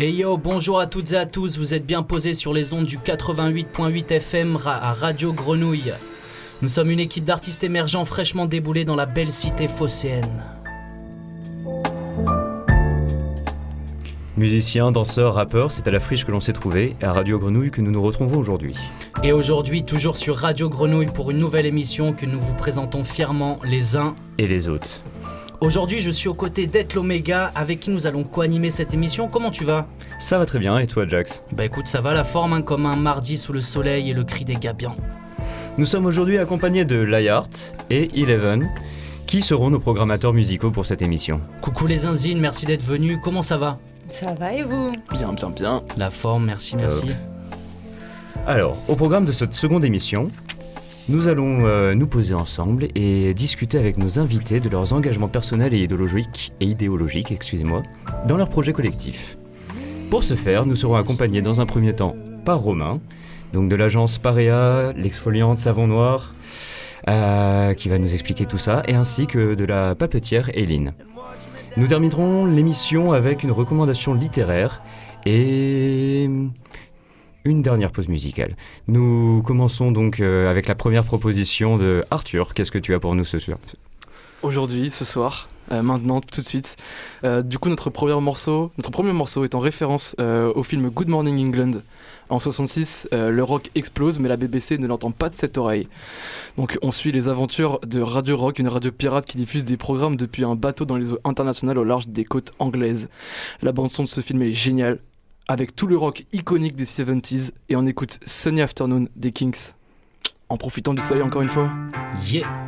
Et yo, bonjour à toutes et à tous, vous êtes bien posés sur les ondes du 88.8 FM à Radio Grenouille. Nous sommes une équipe d'artistes émergents fraîchement déboulés dans la belle cité phocéenne. Musiciens, danseurs, rappeurs, c'est à la friche que l'on s'est trouvé et à Radio Grenouille que nous nous retrouvons aujourd'hui. Et aujourd'hui, toujours sur Radio Grenouille pour une nouvelle émission que nous vous présentons fièrement les uns et les autres. Aujourd'hui, je suis aux côtés d'Eth l'Oméga, avec qui nous allons co-animer cette émission. Comment tu vas? Ça va très bien, et toi, Jax? Bah écoute, ça va la forme, hein, comme un mardi sous le soleil et le cri des gabians. Nous sommes aujourd'hui accompagnés de Layart et Eleven, qui seront nos programmateurs musicaux pour cette émission. Coucou les Inzines, merci d'être venus. Comment ça va? Ça va et vous? Bien, bien, bien. La forme, merci, merci. Alors, au programme de cette seconde émission, nous allons euh, nous poser ensemble et discuter avec nos invités de leurs engagements personnels et idéologiques, et idéologiques excusez-moi, dans leurs projets collectifs. Pour ce faire, nous serons accompagnés dans un premier temps par Romain, donc de l'agence Parea, l'exfoliante Savon Noir, euh, qui va nous expliquer tout ça, et ainsi que de la papetière Hélène. Nous terminerons l'émission avec une recommandation littéraire et une dernière pause musicale. Nous commençons donc euh, avec la première proposition de Arthur. Qu'est-ce que tu as pour nous ce soir? Aujourd'hui, ce soir, euh, maintenant, tout de suite. Euh, du coup, notre premier morceau, notre premier morceau est en référence au film Good Morning England. En 66, le rock explose, mais la BBC ne l'entend pas de cette oreille. Donc, on suit les aventures de Radio Rock, une radio pirate qui diffuse des programmes depuis un bateau dans les eaux internationales au large des côtes anglaises. La bande son de ce film est géniale avec tout le rock iconique des 70s et on écoute Sunny Afternoon des Kings. En profitant du soleil encore une fois. Yeah!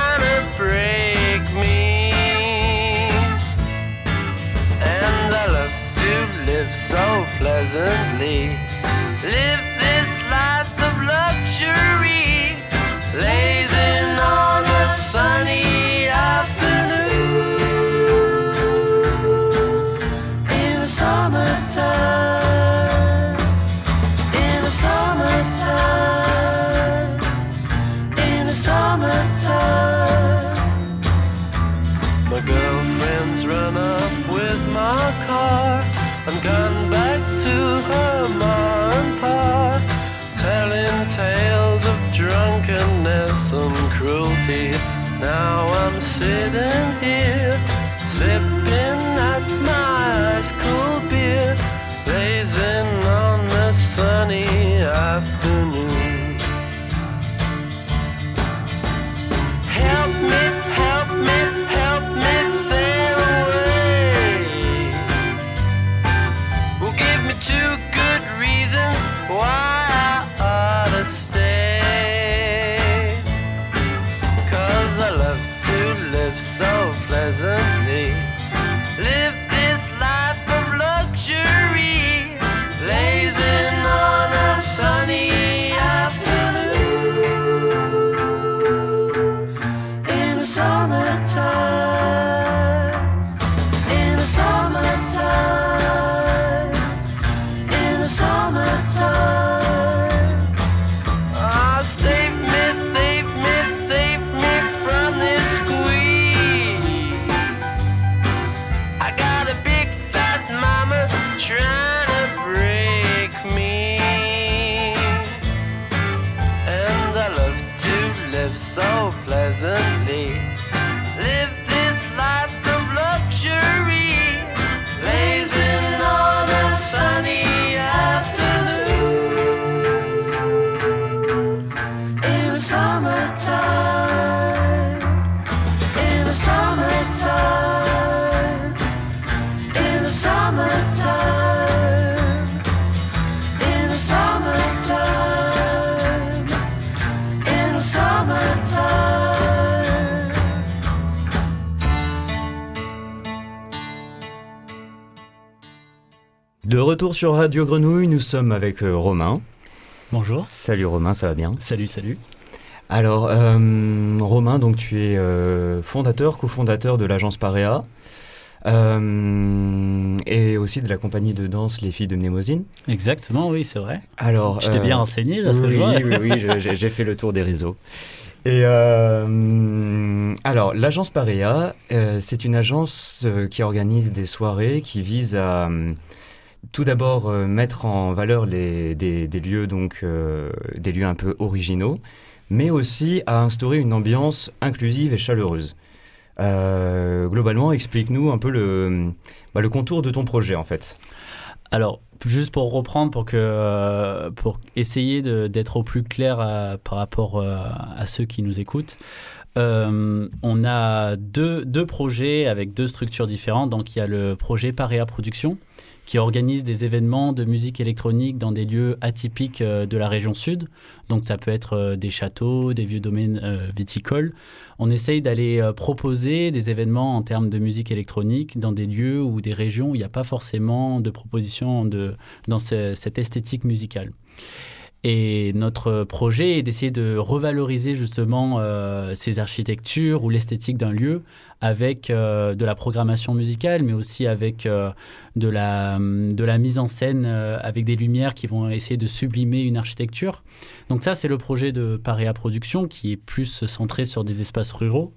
Pleasantly. Live this life of luxury, blazing on a sunny afternoon in summertime. Cruelty. Now I'm sitting here, sipping retour sur Radio Grenouille, nous sommes avec euh, Romain. Bonjour. Salut Romain, ça va bien? Salut, salut. Alors, euh, Romain, donc tu es euh, fondateur, cofondateur de l'agence Parea euh, et aussi de la compagnie de danse Les Filles de Mnémosine. Exactement, oui, c'est vrai. Alors, Je t'ai bien renseigné, là, ce que oui, je vois. oui, oui, je- j'ai fait le tour des réseaux. Et euh, alors, l'agence Parea, euh, c'est une agence euh, qui organise des soirées qui visent à tout d'abord euh, mettre en valeur des, lieux donc euh, des lieux un peu originaux, mais aussi à instaurer une ambiance inclusive et chaleureuse. Euh, globalement, explique-nous un peu le, bah, le contour de ton projet en fait. Alors, juste pour reprendre, pour, que, pour essayer d'être au plus clair par rapport à ceux qui nous écoutent, on a deux, deux projets avec deux structures différentes. Donc, il y a le projet Parea Production, qui organise des événements de musique électronique dans des lieux atypiques euh, de la région sud. Donc, ça peut être euh, des châteaux, des vieux domaines euh, viticoles. On essaye d'aller proposer des événements en termes de musique électronique dans des lieux ou des régions où il n'y a pas forcément de propositions de, dans ce- cette esthétique musicale. Et notre projet est d'essayer de revaloriser justement euh, ces architectures ou l'esthétique d'un lieu avec euh, de la programmation musicale, mais aussi avec euh, de, la, de la mise en scène avec des lumières qui vont essayer de sublimer une architecture. Donc ça, c'est le projet de Parea Production qui est plus centré sur des espaces ruraux.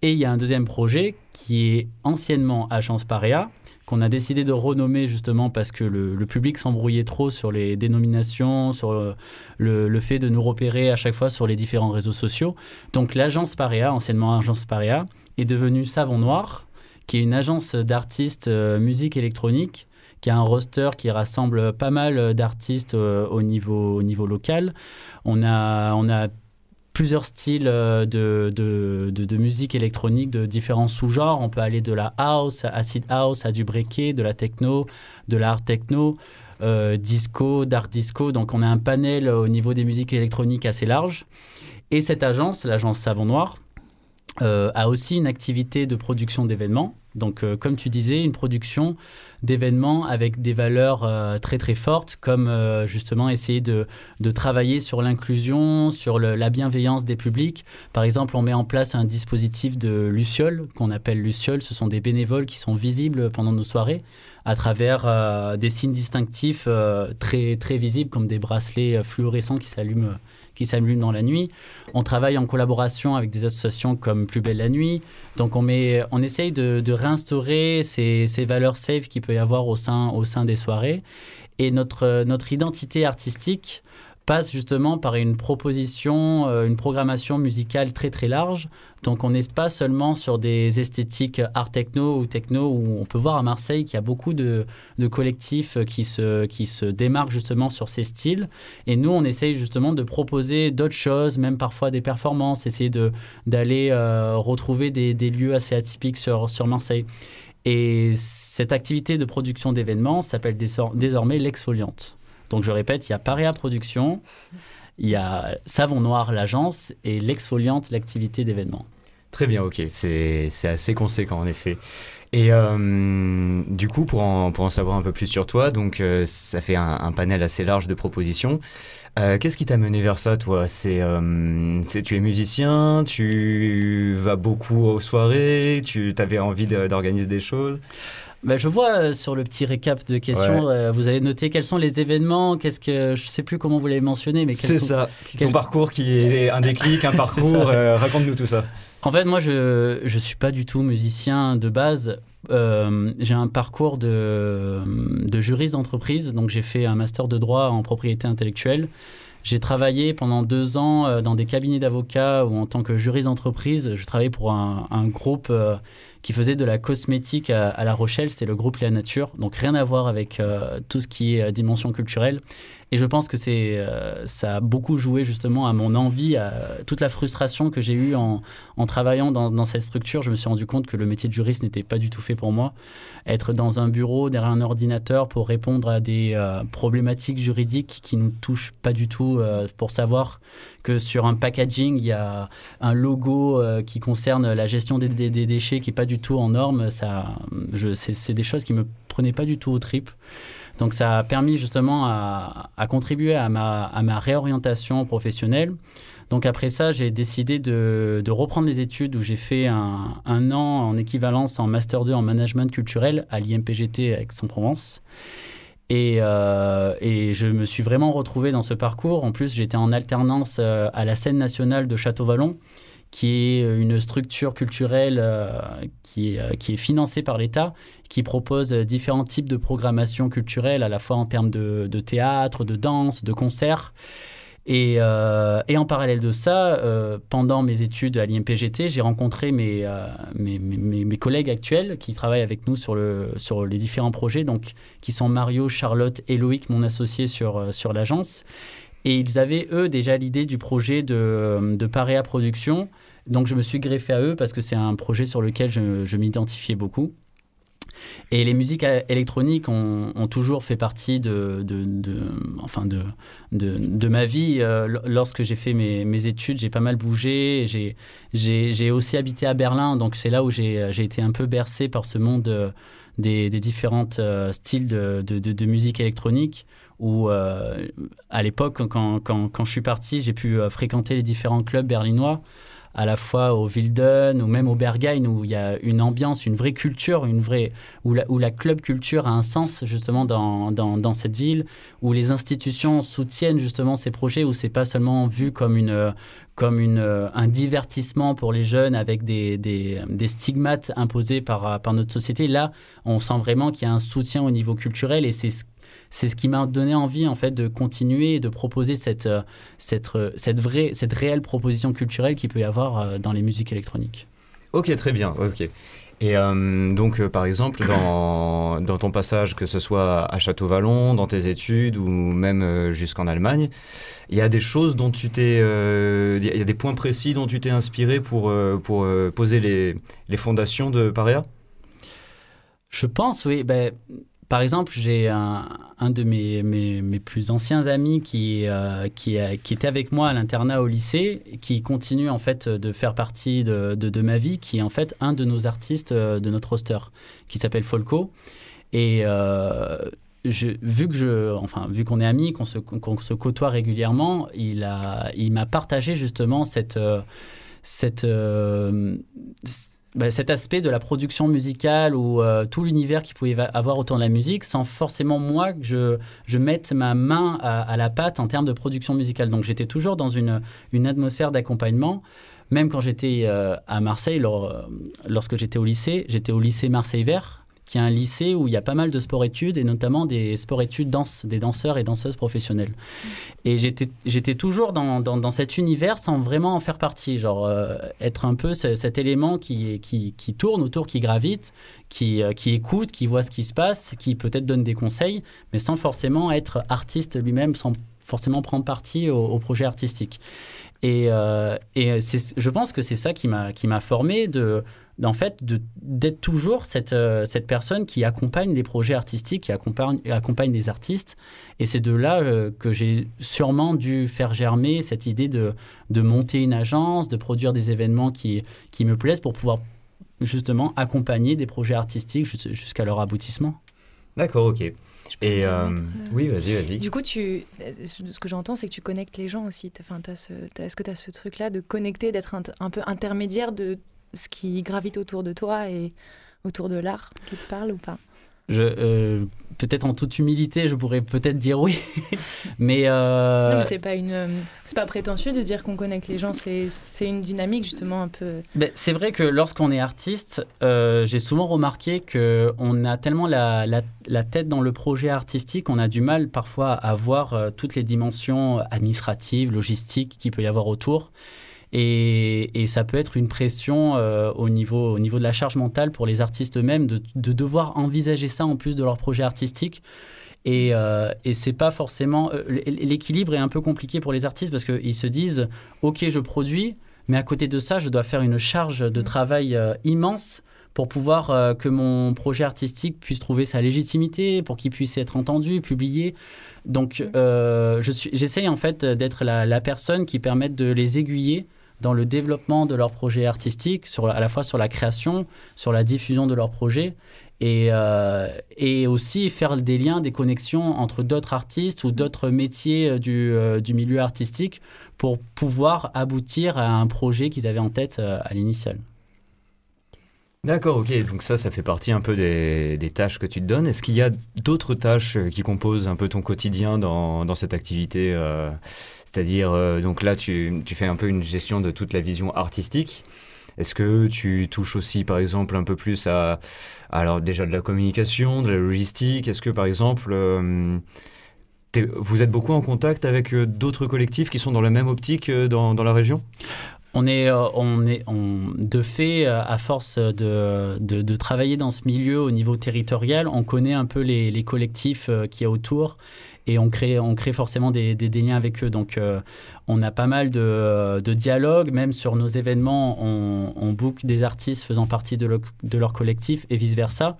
Et il y a un deuxième projet qui est anciennement Agence Parea, qu'on a décidé de renommer justement parce que le, public s'embrouillait trop sur les dénominations, sur euh, le, fait de nous repérer à chaque fois sur les différents réseaux sociaux. Donc l'agence Parea, anciennement Agence Parea, est devenue Savon Noir, qui est une agence d'artistes euh, musique électronique qui a un roster qui rassemble pas mal d'artistes euh, au, niveau, au niveau local. On a, on a plusieurs styles euh, de, de, de- musique électronique de différents sous-genres. On peut aller de la house, à acid house, à du breaké, de la techno, de l'art techno, euh, disco, dark disco. Donc on a un panel au niveau des musiques électroniques assez large. Et cette agence, l'agence Savon Noir, euh, a aussi une activité de production d'événements. Donc, comme tu disais, une production d'événements avec des valeurs euh, très très fortes, comme euh, justement essayer de, de travailler sur l'inclusion, sur la bienveillance des publics. Par exemple, on met en place un dispositif de Luciole, qu'on appelle Luciole. Ce sont des bénévoles qui sont visibles pendant nos soirées à travers euh, des signes distinctifs très, très visibles, comme des bracelets fluorescents qui s'allument qui s'allument dans la nuit. On travaille en collaboration avec des associations comme Plus Belle la Nuit. Donc on, met, on essaye de, de réinstaurer ces, valeurs safe qu'il peut y avoir au sein, au sein des soirées. Et notre, notre identité artistique passe justement par une proposition, euh, une programmation musicale très très large. Donc on n'est pas seulement sur des esthétiques art techno ou techno où on peut voir à Marseille qu'il y a beaucoup de, de collectifs qui se, qui se démarquent justement sur ces styles. Et nous, on essaye justement de proposer d'autres choses, même parfois des performances, essayer de, d'aller euh, retrouver des, des lieux assez atypiques sur, sur Marseille. Et cette activité de production d'événements s'appelle désor- désormais l'exfoliante. Donc je répète, il y a Parea Production, il y a Savon Noir, l'agence, et l'exfoliante, l'activité d'événements. Très bien, ok, c'est assez conséquent en effet. Et euh, du coup, pour en, pour en savoir un peu plus sur toi, donc euh, ça fait un, panel assez large de propositions. Euh, Qu'est-ce qui t'a mené vers ça, toi? C'est tu es musicien, tu vas beaucoup aux soirées, tu avais envie d'organiser des choses? Ben, je vois euh, sur le petit récap de questions, euh, vous avez noté quels sont les événements, qu'est-ce que je sais plus comment vous l'avez mentionné, mais C'est sont- ça. quel- Ton parcours qui est un déclic, un parcours. euh, Raconte-nous tout ça. En fait, moi, je je suis pas du tout musicien de base. Euh, j'ai un parcours de, de juriste d'entreprise, donc j'ai fait un master de droit en propriété intellectuelle. J'ai travaillé pendant deux ans euh, dans des cabinets d'avocats ou en tant que juriste d'entreprise. Je travaillais pour un, un groupe euh, qui faisait de la cosmétique à, La Rochelle. C'était le groupe La Nature. Donc rien à voir avec euh, tout ce qui est euh, dimension culturelle. Et je pense que c'est, euh, ça a beaucoup joué justement à mon envie, à toute la frustration que j'ai eue en, travaillant dans, cette structure. Je me suis rendu compte que le métier de juriste n'était pas du tout fait pour moi. Être dans un bureau, derrière un ordinateur pour répondre à des euh, problématiques juridiques qui nous touchent pas du tout, euh, pour savoir que sur un packaging, il y a un logo qui concerne la gestion des, déchets qui est pas du tout en norme. C'est, des choses qui me prenaient pas du tout au trip. Donc ça a permis justement à, contribuer à ma, réorientation professionnelle. Donc après ça, j'ai décidé de, reprendre les études où j'ai fait un, an en équivalence en Master 2 en management culturel à l'IMPGT Aix-en-Provence. Et, euh, et je me suis vraiment retrouvé dans ce parcours. En plus, j'étais en alternance euh, à la scène nationale de Château-Vallon, qui est une structure culturelle euh, qui, est, euh, qui est financée par l'État, qui propose euh, différents types de programmation culturelle, à la fois en termes de, théâtre, de danse, de concerts. Et, euh, en parallèle de ça, euh, pendant mes études à l'IMPGT, j'ai rencontré mes, euh, mes, mes- collègues actuels qui travaillent avec nous sur, le, sur les différents projets, donc qui sont Mario, Charlotte et Loïc, mon associé sur, euh, sur l'agence. Et ils avaient, eux, déjà l'idée du projet de, de Parea Productions. Donc je me suis greffé à eux parce que c'est un projet sur lequel je, je m'identifiais beaucoup. Et les musiques euh, électroniques ont, toujours fait partie de, de, de- enfin de, de, ma vie. Euh, lorsque j'ai fait mes, mes études, j'ai pas mal bougé. J'ai- aussi habité à Berlin, donc c'est là où j'ai été un peu bercé par ce monde euh, des, des différents styles de musique électronique. Où euh, à l'époque, quand, quand, quand je suis parti, j'ai pu euh, fréquenter les différents clubs berlinois à la fois au Wilden ou même au Berghain où il y a une ambiance, une vraie culture, une vraie où la, où la club culture a un sens justement dans, dans, cette ville, où les institutions soutiennent justement ces projets, où c'est pas seulement vu comme une comme une, un divertissement pour les jeunes avec des, des, des stigmates imposés par, par notre société. Là, on sent vraiment qu'il y a un soutien au niveau culturel et c'est ce c'est ce qui m'a donné envie en fait de continuer et de proposer cette, euh, cette, euh, cette, vraie, cette réelle proposition culturelle qu'il peut y avoir euh, dans les musiques électroniques. Ok, très bien. Ok. Et euh, donc, euh, par exemple, dans, dans ton passage, que ce soit à Château-Vallon, dans tes études ou même euh, jusqu'en Allemagne, il y a des choses dont tu t'es. Il y a des points précis dont tu t'es inspiré pour, pour poser les, les fondations de Parea? Je pense, oui. Ben, par exemple, j'ai un, de mes, plus anciens amis qui, euh, qui, était avec moi à l'internat au lycée, qui continue en fait de faire partie de, ma vie, qui est en fait un de nos artistes euh, de notre roster, qui s'appelle Folco. Et euh, vu que je, enfin, vu qu'on est amis, qu'on se, côtoie régulièrement, il m'a partagé justement cette, bah, cet aspect de la production musicale ou euh, tout l'univers qu'il pouvait va- avoir autour de la musique sans forcément moi que je, je mette ma main à, la pâte en termes de production musicale. Donc j'étais toujours dans une, une atmosphère d'accompagnement. Même quand j'étais euh, à Marseille, lors- lorsque j'étais au lycée, j'étais au lycée Marseille Vert, qui est un lycée où il y a pas mal de sport-études et notamment des sport-études danse, des danseurs et danseuses professionnels. Et j'étais toujours dans, cet univers sans vraiment en faire partie, genre euh, être un peu ce- cet élément qui, tourne autour, qui gravite, qui, euh, qui écoute, qui voit ce qui se passe, qui peut-être donne des conseils, mais sans forcément être artiste lui-même, sans forcément prendre parti au, au projet artistique. Et, euh, et je pense que c'est ça qui m'a formé de en fait de- d'être toujours cette, euh, cette personne qui accompagne les projets artistiques, qui accompagne, accompagne les artistes. Et c'est de là euh, que j'ai sûrement dû faire germer cette idée de, de monter une agence, de produire des événements qui, qui me plaisent pour pouvoir justement accompagner des projets artistiques jus- jusqu'à leur aboutissement. D'accord, ok. Et euh, oui, vas-y, vas-y. Du coup, tu, ce que j'entends, c'est que tu connectes les gens aussi. Enfin, est-ce que tu as ce truc-là de connecter, d'être un, un peu intermédiaire de ce qui gravite autour de toi et autour de l'art qui te parle ou pas Je, euh, peut-être en toute humilité, je pourrais peut-être dire oui, mais, euh, Non, mais c'est pas une, euh, c'est pas prétentieux de dire qu'on connecte les gens. C'est, c'est une dynamique justement un peu. Ben, c'est vrai que lorsqu'on est artiste, euh, j'ai souvent remarqué que on a tellement la, la- la tête dans le projet artistique, on a du mal parfois à voir toutes les dimensions administratives, logistiques qu'il peut y avoir autour. Et, et ça peut être une pression euh, au, niveau, au niveau de la charge mentale pour les artistes eux-mêmes de, de devoir envisager ça en plus de leur projet artistique. Et, euh, et c'est pas forcément. euh, L'équilibre est un peu compliqué pour les artistes parce qu'ils se disent Ok, je produis, mais à côté de ça, je dois faire une charge de Mm. travail euh, immense pour pouvoir euh, que mon projet artistique puisse trouver sa légitimité, pour qu'il puisse être entendu, publié. Donc, euh, je suis- j'essaye en fait d'être la, la personne qui permette de les aiguiller dans le développement de leur projet artistique, sur, à la fois sur la création, sur la diffusion de leur projet, et, euh, aussi faire des liens, des connexions entre d'autres artistes ou d'autres métiers euh, du, euh, du milieu artistique pour pouvoir aboutir à un projet qu'ils avaient en tête à l'initial. D'accord, ok. Donc ça, ça fait partie un peu des, tâches que tu te donnes. Est-ce qu'il y a d'autres tâches qui composent un peu ton quotidien dans, cette activité C'est-à-dire, euh, donc là, tu, fais un peu une gestion de toute la vision artistique. Est-ce que tu touches aussi, par exemple, un peu plus à, alors déjà de la communication, de la logistique? Est-ce que, par exemple, euh, vous êtes beaucoup en contact avec euh, d'autres collectifs qui sont dans la même optique dans, la région? On est, on est de fait, à force de, travailler dans ce milieu au niveau territorial, on connaît un peu les, les collectifs qu'il y a autour et on crée, on crée forcément des, liens avec eux. Donc, euh, on a pas mal de, dialogues, même sur nos événements, on, on book des artistes faisant partie de, de leur collectif et vice-versa.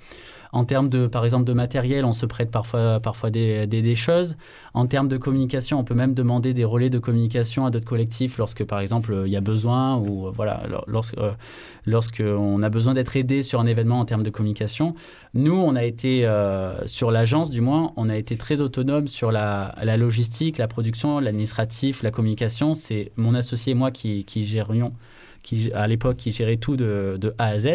En termes de, par exemple, de matériel, on se prête parfois, parfois des, des, choses. En termes de communication, on peut même demander des relais de communication à d'autres collectifs lorsque, par exemple, il y a besoin ou euh, voilà, lor- lorsque, euh, lorsque on a besoin d'être aidé sur un événement en termes de communication. Nous, on a été euh, sur l'agence, du moins, on a été très autonome sur la, la logistique, la production, l'administratif, la communication. C'est mon associé et moi qui, qui gérions, qui, à l'époque, qui gérait tout de, de A à Z.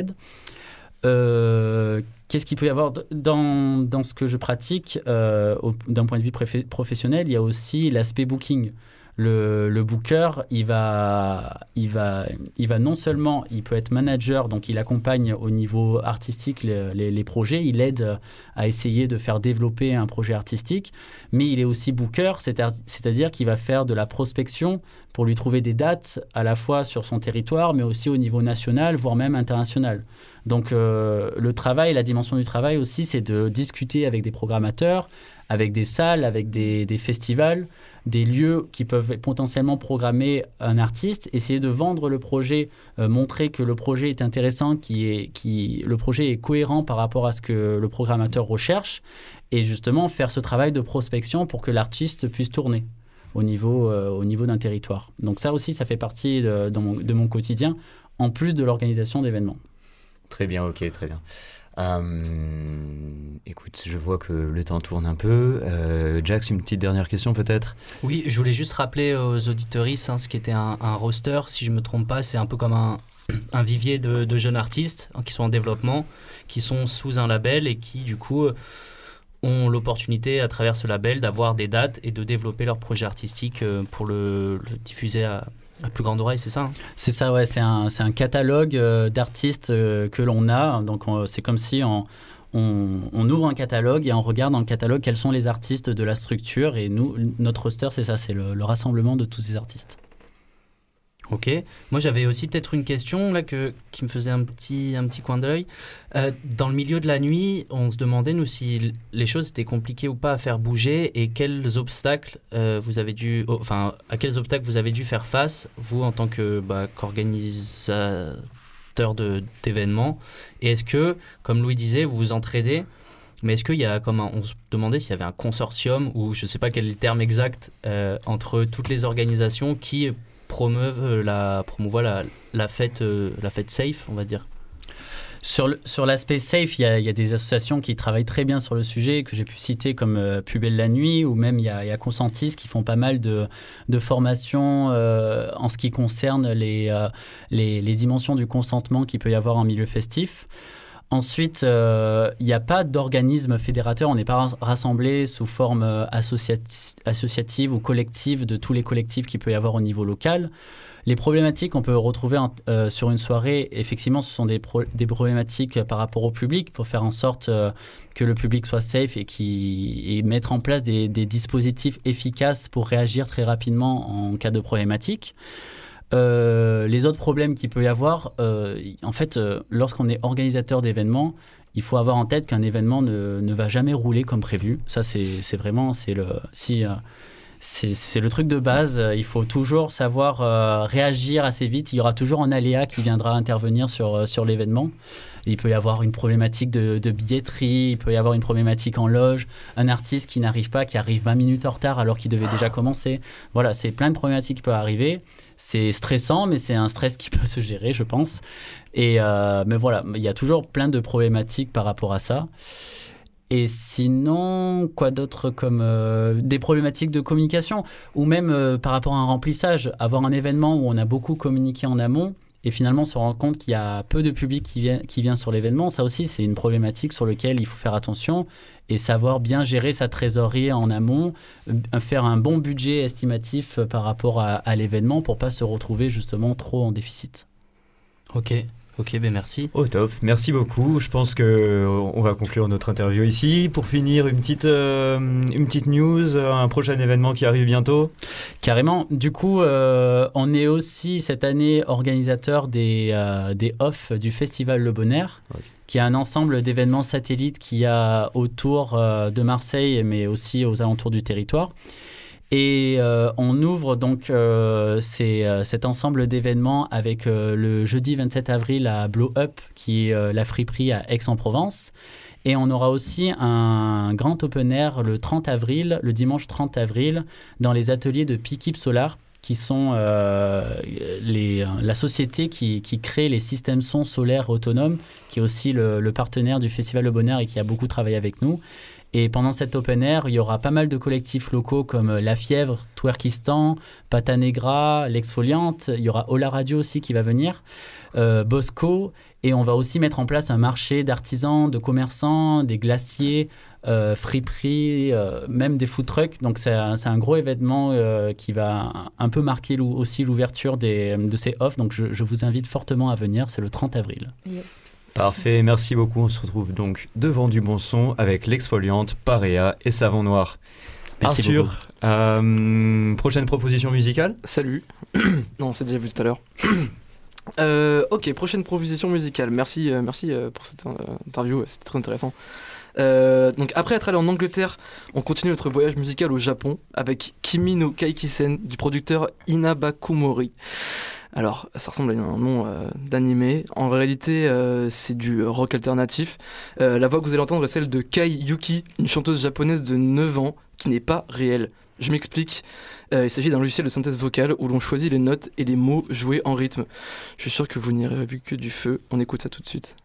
Qu'est-ce qu'il peut y avoir dans, ce que je pratique euh, d'un point de vue professionnel Il y a aussi l'aspect booking. Le, booker, il va, il, va, il va non seulement, il peut être manager, donc il accompagne au niveau artistique les, projets, il aide à essayer de faire développer un projet artistique, mais il est aussi booker, c'est-à- c'est-à-dire qu'il va faire de la prospection pour lui trouver des dates à la fois sur son territoire, mais aussi au niveau national, voire même international. Donc euh, le travail, la dimension du travail aussi, c'est de discuter avec des programmateurs, avec des salles, avec des festivals, des lieux qui peuvent potentiellement programmer un artiste, essayer de vendre le projet, euh, montrer que le projet est intéressant, qui est, qui, le projet est cohérent par rapport à ce que le programmateur recherche, et justement faire ce travail de prospection pour que l'artiste puisse tourner au niveau, euh, au niveau d'un territoire. Donc ça aussi, ça fait partie de mon quotidien, en plus de l'organisation d'événements. Très bien, ok, très bien. Euh, écoute, je vois que le temps tourne un peu. Euh, Jax, une petite dernière question peut-être? Oui, je voulais juste rappeler aux auditeuristes hein, ce qui était un, roster. Si je me trompe pas, c'est un peu comme un, vivier de, de jeunes artistes hein, qui sont en développement, qui sont sous un label et qui, du coup, euh, ont l'opportunité, à travers ce label, d'avoir des dates et de développer leur projet artistique euh, pour le, le diffuser à, à plus grande oreille, c'est ça hein C'est ça, ouais, c'est un, un catalogue euh, d'artistes euh, que l'on a. Donc on- c'est comme si on, on, on ouvre un catalogue et on regarde dans le catalogue quels sont les artistes de la structure. Et nous, notre roster, c'est ça, c'est le, le rassemblement de tous ces artistes. Ok. Moi, j'avais aussi peut-être une question là que, qui me faisait un petit, un petit coin d'œil. Euh, dans le milieu de la nuit, on se demandait, nous, si les choses étaient compliquées ou pas à faire bouger et quels obstacles euh, vous avez dû. oh, à quels obstacles vous avez dû faire face, vous, en tant que bah, qu'organisateur d'événements. Et est-ce que, comme Louis disait, vous vous entraidez mais est-ce qu'il y a comme on se demandait s'il y avait un consortium ou je ne sais pas quel est le terme exact euh, entre toutes les organisations qui promeuvent euh, la la, la fête euh, la fête safe on va dire Sur l'aspect safe, il y, a, des associations qui travaillent très bien sur le sujet, que j'ai pu citer comme euh, Pubelle la Nuit, ou même il y a, Consentis qui font pas mal de, de formations euh, en ce qui concerne les, les, les dimensions du consentement qu'il peut y avoir en milieu festif. Ensuite, euh, il n'y a pas d'organisme fédérateur, on n'est pas ras- rassemblé sous forme euh, associati- associative ou collective de tous les collectifs qu'il peut y avoir au niveau local. Les problématiques qu'on peut retrouver euh, sur une soirée, effectivement, ce sont des, pro- des problématiques par rapport au public pour faire en sorte euh, que le public soit safe et, mettre en place des dispositifs efficaces pour réagir très rapidement en cas de problématique. Euh, les autres problèmes qu'il peut y avoir, euh, en fait, euh, lorsqu'on est organisateur d'événements, il faut avoir en tête qu'un événement ne, ne va jamais rouler comme prévu. Ça, c'est vraiment, c'est le si. C'est le truc de base. Euh, Il faut toujours savoir euh, réagir assez vite. Il y aura toujours un aléa qui viendra intervenir sur, euh, sur l'événement. Il peut y avoir une problématique de, billetterie, il peut y avoir une problématique en loge, un artiste qui n'arrive pas, qui arrive 20 minutes en retard alors qu'il devait déjà commencer. Voilà, c'est plein de problématiques qui peuvent arriver. C'est stressant, mais c'est un stress qui peut se gérer, je pense. Et mais voilà, il y a toujours plein de problématiques par rapport à ça. Et sinon, quoi d'autre comme euh, des problématiques de communication ou même euh, par rapport à un remplissage, avoir un événement où on a beaucoup communiqué en amont et finalement se rendre compte qu'il y a peu de public qui vient, qui vient sur l'événement, ça aussi c'est une problématique sur laquelle il faut faire attention et savoir bien gérer sa trésorerie en amont, euh, faire un bon budget estimatif par rapport à, à l'événement pour pas se retrouver justement trop en déficit. Ok, ok, ben merci. Au top, merci beaucoup. Je pense que euh, on va conclure notre interview ici. Pour finir, une petite, euh, une petite news, euh, un prochain événement qui arrive bientôt. Carrément. Du coup, euh, on est aussi cette année organisateur des, euh, des off du festival Le Bonheur, qui est un ensemble d'événements satellites qu'il y a autour euh, de Marseille, mais aussi aux alentours du territoire. Et euh, on ouvre donc euh, euh, cet ensemble d'événements avec le jeudi 27 avril à Blow Up, qui est la friperie à Aix-en-Provence. Et on aura aussi un grand open air le 30 avril, le dimanche 30 avril, dans les ateliers de Pikip Solar, qui sont la société qui, crée les systèmes son solaires autonomes, qui est aussi le, le partenaire du Festival Le Bonheur et qui a beaucoup travaillé avec nous. Et pendant cet open air, il y aura pas mal de collectifs locaux comme La Fièvre, Twerkistan, Pata Negra, L'Exfoliante. Il y aura Ola Radio aussi qui va venir, euh, Bosco. Et on va aussi mettre en place un marché d'artisans, de commerçants, des glaciers, euh, friperies, euh, même des food trucks. Donc c'est un, gros événement euh, qui va un peu marquer aussi l'ouverture de ces offres. Donc je, je vous invite fortement à venir. C'est le 30 avril. Yes. Parfait, merci beaucoup. On se retrouve donc devant du bon son avec l'exfoliante, Parea et Savon Noir. Merci Arthur, euh, prochaine proposition musicale? Salut. non, on s'est déjà vu tout à l'heure. Euh, ok, prochaine proposition musicale. Merci, euh, merci pour cette interview, c'était très intéressant. Donc après être allé en Angleterre, on continue notre voyage musical au Japon avec Kimi no Kaikisen du producteur Inabakumori. Alors, ça ressemble à un nom euh, d'animé. En réalité, euh, c'est du rock alternatif. Euh, la voix que vous allez entendre est celle de Kai Yuki, une chanteuse japonaise de 9 ans qui n'est pas réelle. Je m'explique. Euh, il s'agit d'un logiciel de synthèse vocale où l'on choisit les notes et les mots joués en rythme. Je suis sûr que vous n'irez vu que du feu. On écoute ça tout de suite.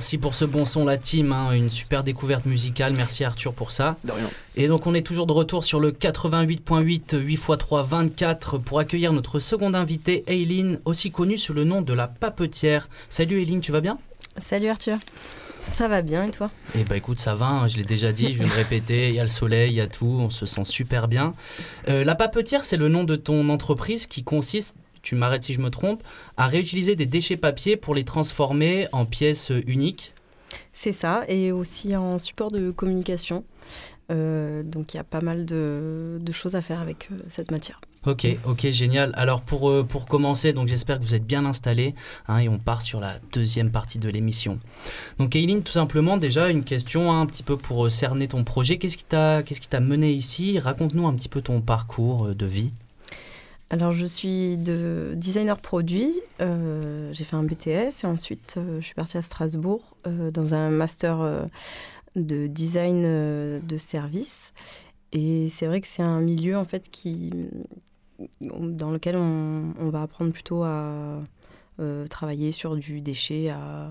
Merci pour ce bon son, la team. hein, une super découverte musicale. Merci Arthur pour ça. De rien. Et donc, on est toujours de retour sur le 88.8 8 x 3 24 pour accueillir notre seconde invitée, Aileen, aussi connue sous le nom de la papetière. Salut Aileen, tu vas bien? Salut Arthur. Ça va bien et toi? Eh bah écoute, ça va, hein, je l'ai déjà dit, je vais me répéter, il y a le soleil, il y a tout, on se sent super bien. Euh, la papetière, c'est le nom de ton entreprise qui consiste, tu m'arrêtes si je me trompe, à réutiliser des déchets papier pour les transformer en pièces uniques. C'est ça, et aussi en support de communication. Euh, donc il y a pas mal de, de choses à faire avec euh, cette matière. Ok, ok, génial. Alors pour, euh, pour commencer, donc j'espère que vous êtes bien installés hein, et on part sur la deuxième partie de l'émission. Donc Eileen, tout simplement, déjà une question hein, un petit peu pour cerner ton projet. Qu'est-ce qui t'a qu'est-ce qui t'a mené ici? Raconte-nous un petit peu ton parcours de vie. Alors je suis de designer produit, euh, j'ai fait un BTS et ensuite euh, je suis partie à Strasbourg euh, dans un master de design de service. Et c'est vrai que c'est un milieu en fait qui, dans lequel on, va apprendre plutôt à travailler sur du déchet, à,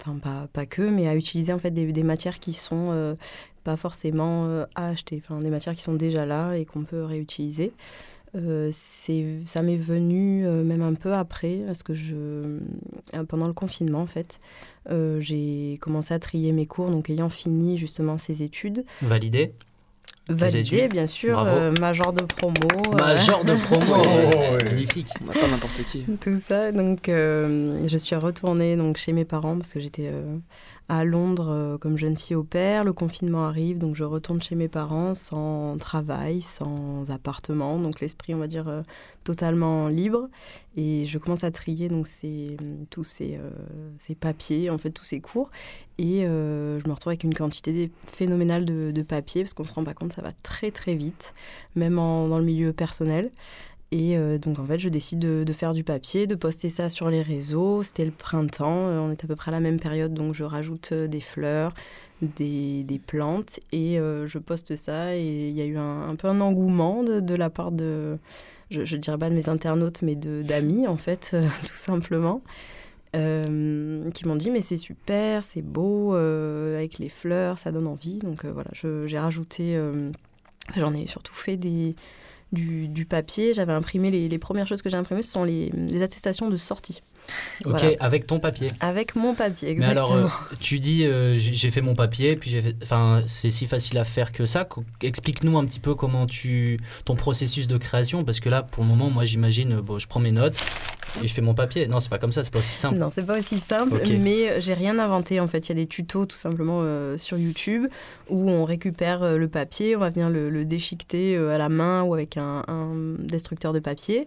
enfin pas, pas que, mais à utiliser en fait des, matières qui sont pas forcément à acheter, enfin des matières qui sont déjà là et qu'on peut réutiliser. Euh, c'est, ça m'est venu euh, même un peu après, parce que je, euh, pendant le confinement en fait, euh, j'ai commencé à trier mes cours, donc ayant fini justement ces études, Validé validé bien sûr, euh, major de promo, euh, Major de promo Oh, ouais. Magnifique pas n'importe qui. tout ça. Donc, euh, je suis retournée donc, chez mes parents parce que j'étais euh, à Londres euh, comme jeune fille au père. Le confinement arrive, donc je retourne chez mes parents sans travail, sans appartement. Donc, l'esprit, on va dire, euh, totalement libre. Et je commence à trier donc, ces, tous ces, euh, ces papiers, en fait, tous ces cours. Et je me retrouve avec une quantité phénoménale de, de papier parce qu'on se rend pas compte, ça va très très vite, même en- dans le milieu personnel. Et euh, donc, en fait, je décide de, faire du papier, de poster ça sur les réseaux. C'était le printemps, euh, on est à peu près à la même période, donc je rajoute euh, des fleurs, des, plantes, et je poste ça. Et il y a eu un, peu un engouement de, la part de, je, je dirais pas de mes internautes, mais d'amis, en fait, tout simplement. qui m'ont dit mais c'est super, c'est beau, avec les fleurs, ça donne envie. Donc voilà, j'ai rajouté, j'en ai surtout fait des, du, du papier. J'avais imprimé les, les premières choses que j'ai imprimées, ce sont les, les attestations de sortie. Ok, Voilà. avec ton papier. Avec mon papier, Mais exactement. alors, euh, tu dis, euh, j'ai fait mon papier, puis j'ai fait. Enfin, c'est si facile à faire que ça. Explique-nous un petit peu comment tu. ton processus de création, parce que là, pour le moment, moi, j'imagine, bon, je prends mes notes et je fais mon papier. Non, c'est pas comme ça, c'est pas aussi simple. Non, c'est pas aussi simple, Ok. mais j'ai rien inventé en fait. Il y a des tutos tout simplement euh, sur YouTube où on récupère euh, le papier, on va venir le, le déchiqueter à la main ou avec un, un destructeur de papier.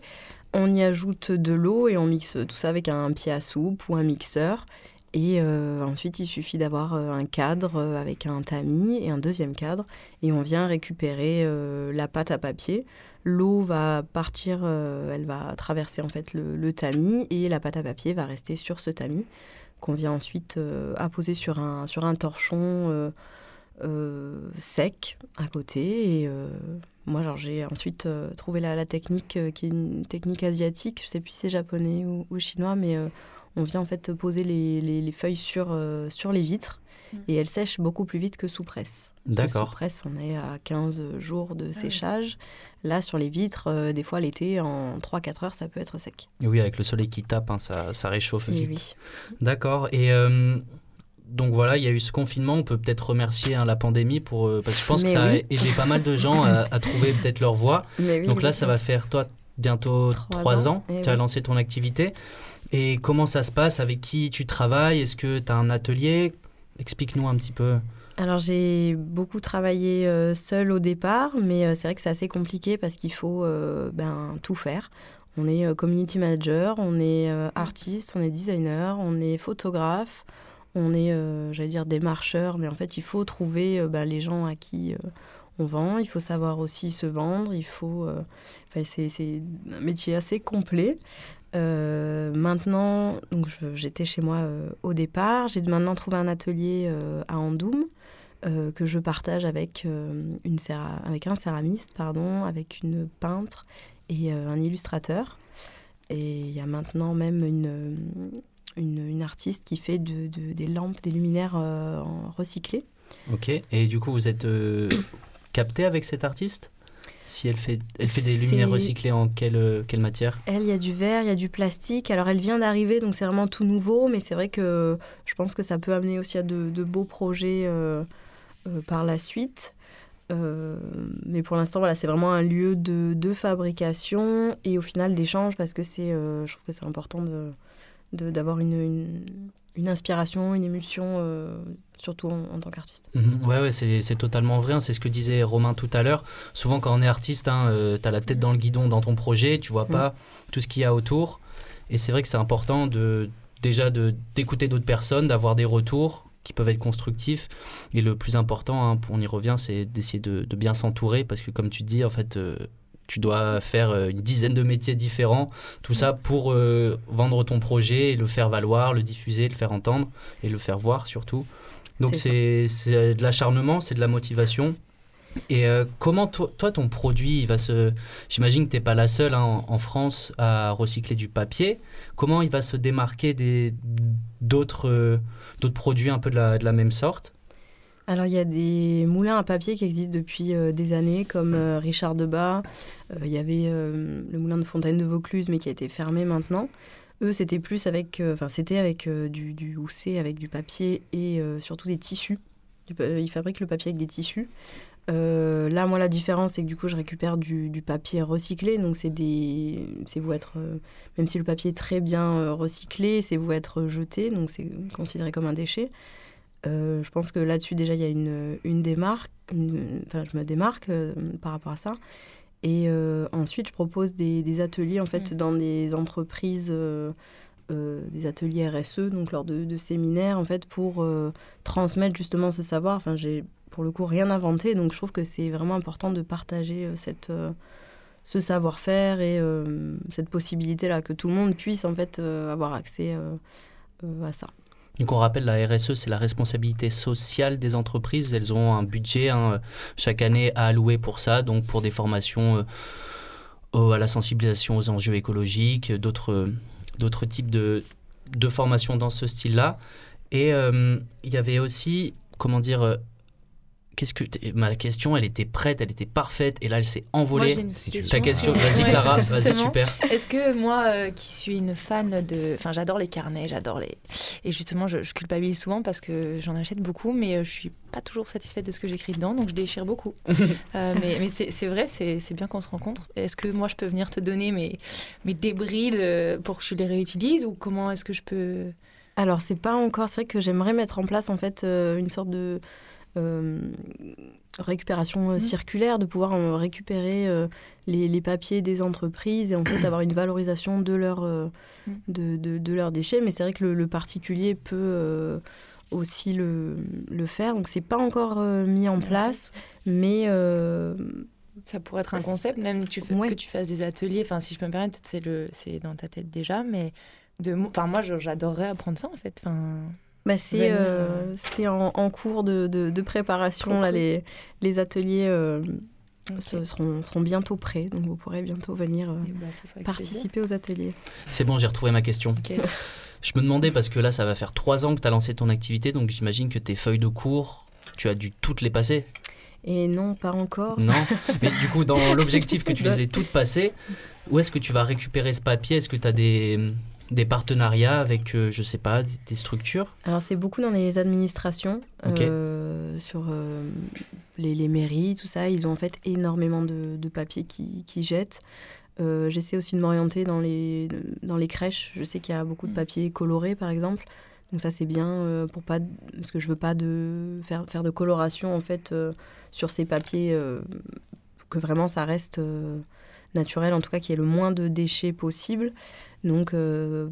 On y ajoute de l'eau et on mixe tout ça avec un pied à soupe ou un mixeur. Et euh, ensuite, il suffit d'avoir euh, un cadre euh, avec un tamis et un deuxième cadre. Et on vient récupérer la pâte à papier. L'eau va partir, elle va traverser en fait le, tamis et la pâte à papier va rester sur ce tamis qu'on vient ensuite apposer sur un, sur un torchon sec à côté. Moi, j'ai ensuite euh, trouvé la, la technique euh, qui est une technique asiatique. Je sais plus si c'est japonais ou, ou chinois, mais euh, on vient en fait poser les, les- les feuilles sur, euh, sur les vitres Mm. et elles sèchent beaucoup plus vite que sous presse. D'accord. Sous presse, on est à 15 jours de séchage. Là, sur les vitres, euh, des fois l'été, en 3-4 heures, ça peut être sec. Et oui, avec le soleil qui tape, hein, ça, ça réchauffe Et vite. oui. D'accord. Et euh, donc voilà, il y a eu ce confinement. On peut peut-être remercier hein, la pandémie pour euh, parce que je pense Mais que ça a aidé pas mal de gens à, à trouver peut-être leur voie. Oui, donc là, ça va faire toi bientôt Trois ans. ans, eh tu as oui. lancé ton activité. Et comment ça se passe? Avec qui tu travailles? Est-ce que tu as un atelier? Explique-nous un petit peu. Alors j'ai beaucoup travaillé euh, seule au départ, mais euh, c'est vrai que c'est assez compliqué parce qu'il faut euh, ben, tout faire. On est community manager, on est artiste, on est designer, on est photographe, on est, euh, j'allais dire, démarcheur, mais en fait il faut trouver euh, ben, les gens à qui euh, on vend, il faut savoir aussi se vendre, il faut... euh, c'est, un métier assez complet. Maintenant, donc j'étais chez moi au départ. J'ai maintenant trouvé un atelier à Andoum que je partage avec, une avec un céramiste, pardon, avec une peintre et un illustrateur. Et il y a maintenant même une, une, une artiste qui fait de, de- des lampes, des luminaires euh, recyclés. Ok. Et du coup, vous êtes euh, capté avec cette artiste? Si elle fait, elle fait des luminaires recyclés en quelle, euh, quelle matière? Elle, il y a du verre, il y a du plastique. Alors, elle vient d'arriver, donc c'est vraiment tout nouveau, mais c'est vrai que je pense que ça peut amener aussi à de, de beaux projets euh, euh, par la suite. Euh, mais pour l'instant, voilà, c'est vraiment un lieu de, de fabrication et au final d'échange parce que c'est, je trouve que c'est important de- d'avoir une, une, une inspiration, une émulsion, euh, surtout en, en tant qu'artiste. Mhm. Ouais, ouais, c'est c'est totalement vrai. hein. C'est ce que disait Romain tout à l'heure. Souvent, quand on est artiste, hein, tu as la tête dans le guidon dans ton projet, tu vois pas tout ce qu'il y a autour. Et c'est vrai que c'est important de déjà de d'écouter d'autres personnes, d'avoir des retours qui peuvent être constructifs. Et le plus important, hein, on y revient, c'est d'essayer de, de bien s'entourer parce que, comme tu dis, en fait, euh, tu dois faire euh, une dizaine de métiers différents, tout ça pour euh, vendre ton projet et le faire valoir, le diffuser, le faire entendre et le faire voir surtout. Donc C'est de l'acharnement, c'est de la motivation. Et euh, comment toi, toi, ton produit il va se... J'imagine que tu n'es pas la seule hein, en, en France à recycler du papier. Comment il va se démarquer d'autres euh, d'autres produits un peu de la, de la même sorte? Alors, il y a des moulins à papier qui existent depuis euh, des années, comme euh, Richard Debat. Euh, Il y avait euh, le moulin de Fontaine de Vaucluse, mais qui a été fermé maintenant. Eux, c'était plus avec, enfin, c'était avec du, du housset, avec du papier et surtout des tissus. Ils fabriquent le papier avec des tissus. Euh, là, moi, la différence, c'est que du coup, je récupère du, du papier recyclé. Donc, c'est des, c'est vous être, euh, même si le papier est très bien euh, recyclé, c'est vous être jeté. Donc, c'est considéré comme un déchet. Euh, je pense que là-dessus, déjà, il y a une, une démarque. une- Enfin, je me démarque euh, par rapport à ça. Et euh, ensuite, je propose des, des ateliers, en fait, Mm. dans des entreprises, des ateliers RSE, donc lors de, de séminaires, en fait, pour transmettre justement ce savoir. Enfin, j'ai pour le coup rien inventé, donc je trouve que c'est vraiment important de partager cette, ce savoir-faire et cette possibilité-là, que tout le monde puisse, en fait, avoir accès à ça. Donc on rappelle, la RSE, c'est la responsabilité sociale des entreprises. Elles ont un budget hein, chaque année à allouer pour ça, donc pour des formations euh, à la sensibilisation aux enjeux écologiques, euh, d'autres euh, types de, formations dans ce style-là. Et euh, il y avait aussi, comment dire, euh, qu'est-ce que ma question, elle était prête, elle était parfaite, et là elle s'est Moi, envolée. Si tu veux. Ta question, c'est- vas-y Clara, vas-y super. Est-ce que moi, euh, qui suis une fan de... Enfin, j'adore les carnets, j'adore les... Et justement, je, je culpabilise souvent parce que j'en achète beaucoup, mais euh, je suis pas toujours satisfaite de ce que j'écris dedans, donc je déchire beaucoup. Euh, mais mais c'est vrai, c'est bien qu'on se rencontre. Est-ce que moi, je peux venir te donner mes, mes débris de- pour que je les réutilise ou comment est-ce que je peux... Alors, c'est pas encore. C'est vrai que j'aimerais mettre en place en fait euh, une sorte de euh, récupération euh, Mhm. circulaire, de pouvoir euh, récupérer euh, les, les papiers des entreprises et en fait avoir une valorisation de, leur, euh, Mhm. de, de- de leurs déchets. Mais c'est vrai que le, le particulier peut euh, aussi le, le faire. Donc, c'est pas encore euh, mis en place, mais euh, Ça pourrait être un concept, même tu fais- Ouais. que tu fasses des ateliers. Enfin, si je peux me permettre, c'est le, c'est dans ta tête déjà, mais de, enfin, moi, j'adorerais apprendre ça en fait. Enfin, Bah, c'est euh, euh, c'est en, en cours de, de- de préparation. Trop Là, cool. les, les ateliers euh, se- seront, seront bientôt prêts, donc vous pourrez bientôt venir euh, bah, serait avec participer aux ateliers. C'est bon, j'ai retrouvé ma question. Je me demandais, parce que là, ça va faire trois ans que tu as lancé ton activité, donc j'imagine que tes feuilles de cours, tu as dû toutes les passer. Et non, pas encore. Non Mais du coup, dans l'objectif que tu les aies toutes passées, où est-ce que tu vas récupérer ce papier? Est-ce que tu as des, des partenariats avec, euh, je sais pas, des, des structures Alors c'est beaucoup dans les administrations, euh, sur euh, les, les mairies, tout ça. Ils ont en fait énormément de, de papiers qui, qui jettent. Euh, J'essaie aussi de m'orienter dans les, dans les crèches. Je sais qu'il y a beaucoup de Mm. papiers colorés, par exemple. Donc ça c'est bien euh, pour pas parce que je veux pas de faire, faire de coloration en fait euh, sur ces papiers euh, que vraiment ça reste euh, naturel en tout cas qu'il y ait le moins de déchets possible donc euh,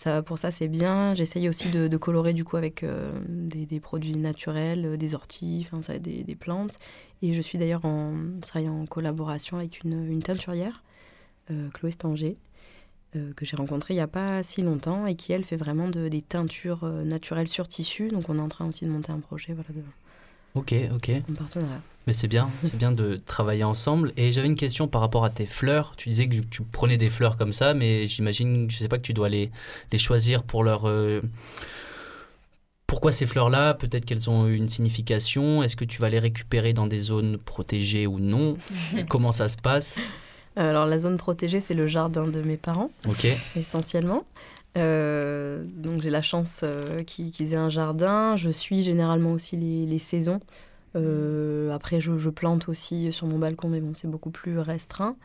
ça, pour ça, c'est bien. J'essaye aussi de, colorer du coup avec euh, des, produits naturels, euh, des orties, des, plantes. Et je suis d'ailleurs en, en collaboration avec une, teinturière, euh, Chloé Stanger, que j'ai rencontrée il n'y a pas si longtemps et qui, elle, fait vraiment de- des teintures naturelles sur tissu. Donc on est en train aussi de monter un projet voilà, de, Ok, ok. en partenariat. Mais c'est bien, c'est bien de travailler ensemble. Et j'avais une question par rapport à tes fleurs. Tu disais que tu prenais des fleurs comme ça, mais j'imagine, je sais pas, que tu dois les, les choisir pour leur. euh, Pourquoi ces fleurs-là? Peut-être qu'elles ont une signification. Est-ce que tu vas les récupérer dans des zones protégées ou non? Comment ça se passe? Euh, Alors la zone protégée, c'est le jardin de mes parents. Ok, essentiellement. Euh, donc j'ai la chance euh, qu'ils aient un jardin. Je suis généralement aussi les, les saisons. Euh, après, je, je plante aussi sur mon balcon, mais bon, c'est beaucoup plus restreint.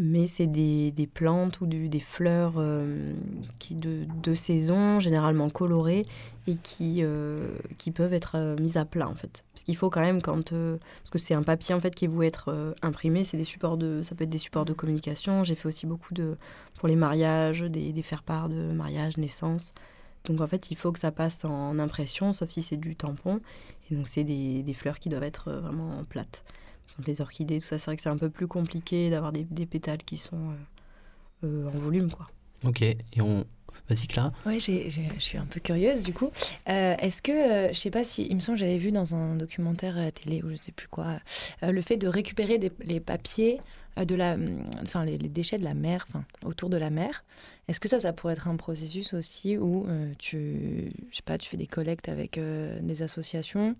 Mais c'est des, des plantes ou des fleurs euh, qui de, de saison, généralement colorées, et qui, euh, qui peuvent être euh, mises à plat, en fait. Parce qu'il faut quand même, quand... parce que c'est un papier, en fait, qui voué être imprimé. C'est des supports de... Ça peut être des supports de communication. J'ai fait aussi beaucoup de pour les mariages, des, des faire-part de mariage, naissance. Donc en fait, il faut que ça passe en impression, sauf si c'est du tampon. Et donc c'est des, des fleurs qui doivent être vraiment plates. Les orchidées, tout ça, c'est vrai que c'est un peu plus compliqué d'avoir des, des pétales qui sont euh, euh, en volume, quoi. ok. Et on. Vas-y, Clara. Oui, je suis un peu curieuse du coup. Euh, Est-ce que, euh, je sais pas si, il me semble que j'avais vu dans un documentaire euh, télé ou je sais plus quoi, euh, le fait de récupérer des- les papiers euh, de la, hum, enfin les, les déchets de la mer, enfin autour de la mer. Est-ce que ça, ça pourrait être un processus aussi où euh, tu, je sais pas, tu fais des collectes avec euh, des associations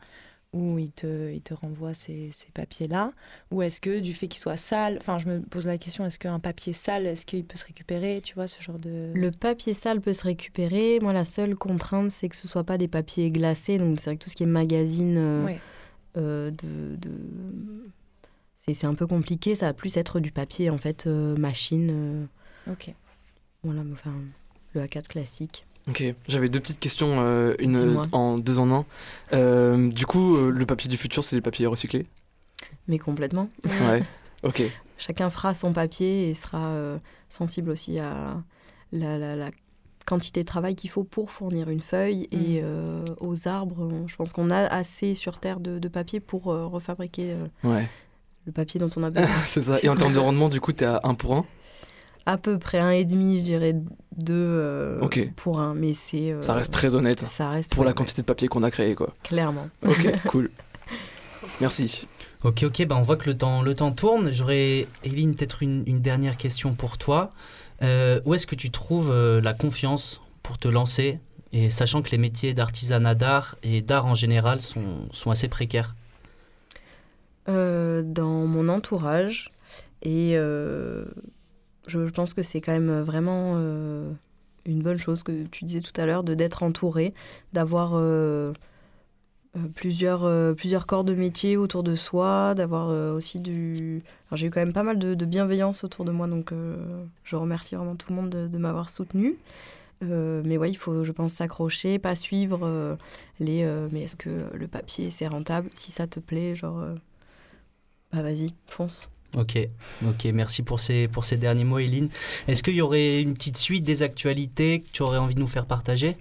où ils te, ils te renvoient ces, ces papiers-là Ou est-ce que du fait qu'ils soient sales, enfin je me pose la question, est-ce qu'un papier sale, est-ce qu'il peut se récupérer, tu vois, ce genre de... Le papier sale peut se récupérer. Moi, la seule contrainte, c'est que ce soit pas des papiers glacés. Donc c'est vrai que tout ce qui est magazine euh, Ouais. euh, de... de- C'est un peu compliqué. Ça va plus être du papier, en fait, euh, machine. Ok. Voilà, enfin, le A4 classique. Ok, j'avais deux petites questions, euh, une en deux en un. Euh, du coup, euh, le papier du futur, c'est des papiers recyclés? Mais complètement. Ouais. Ok. Chacun fera son papier et sera sensible aussi à la, la- la quantité de travail qu'il faut pour fournir une feuille. Et euh, aux arbres, je pense qu'on a assez sur Terre de, de papier pour euh, refabriquer euh, Ouais. le papier dont on a besoin. c'est ça. Et en termes de rendement, du coup, t'es à 1 pour 1 à peu près un et demi, je dirais deux euh, pour un. Mais c'est... euh, Ça reste très honnête Ça reste pour ouais, la ouais, quantité de papier qu'on a créé, quoi. clairement. Ok, cool. Merci. Ok, ok, bah on voit que le temps, le temps tourne. J'aurais, Eline, peut-être une, une dernière question pour toi. Euh, où est-ce que tu trouves euh, la confiance pour te lancer? Et sachant que les métiers d'artisanat d'art et d'art en général sont, sont assez précaires Euh, dans mon entourage. Et euh, je, pense que c'est quand même vraiment euh, une bonne chose que tu disais tout à l'heure, de d'être entouré, d'avoir euh, euh, plusieurs, euh, plusieurs corps de métier autour de soi, d'avoir euh, aussi du... J'ai eu quand même pas mal de, bienveillance autour de moi, donc euh, je remercie vraiment tout le monde de, m'avoir soutenu. Euh, mais ouais, il faut, je pense, s'accrocher, pas suivre euh, les. euh, mais est-ce que le papier c'est rentable? Si ça te plaît, genre, euh, bah vas-y, fonce. Ok, ok, merci pour ces, pour ces derniers mots, Eline. Est-ce qu'il y aurait une petite suite des actualités que tu aurais envie de nous faire partager?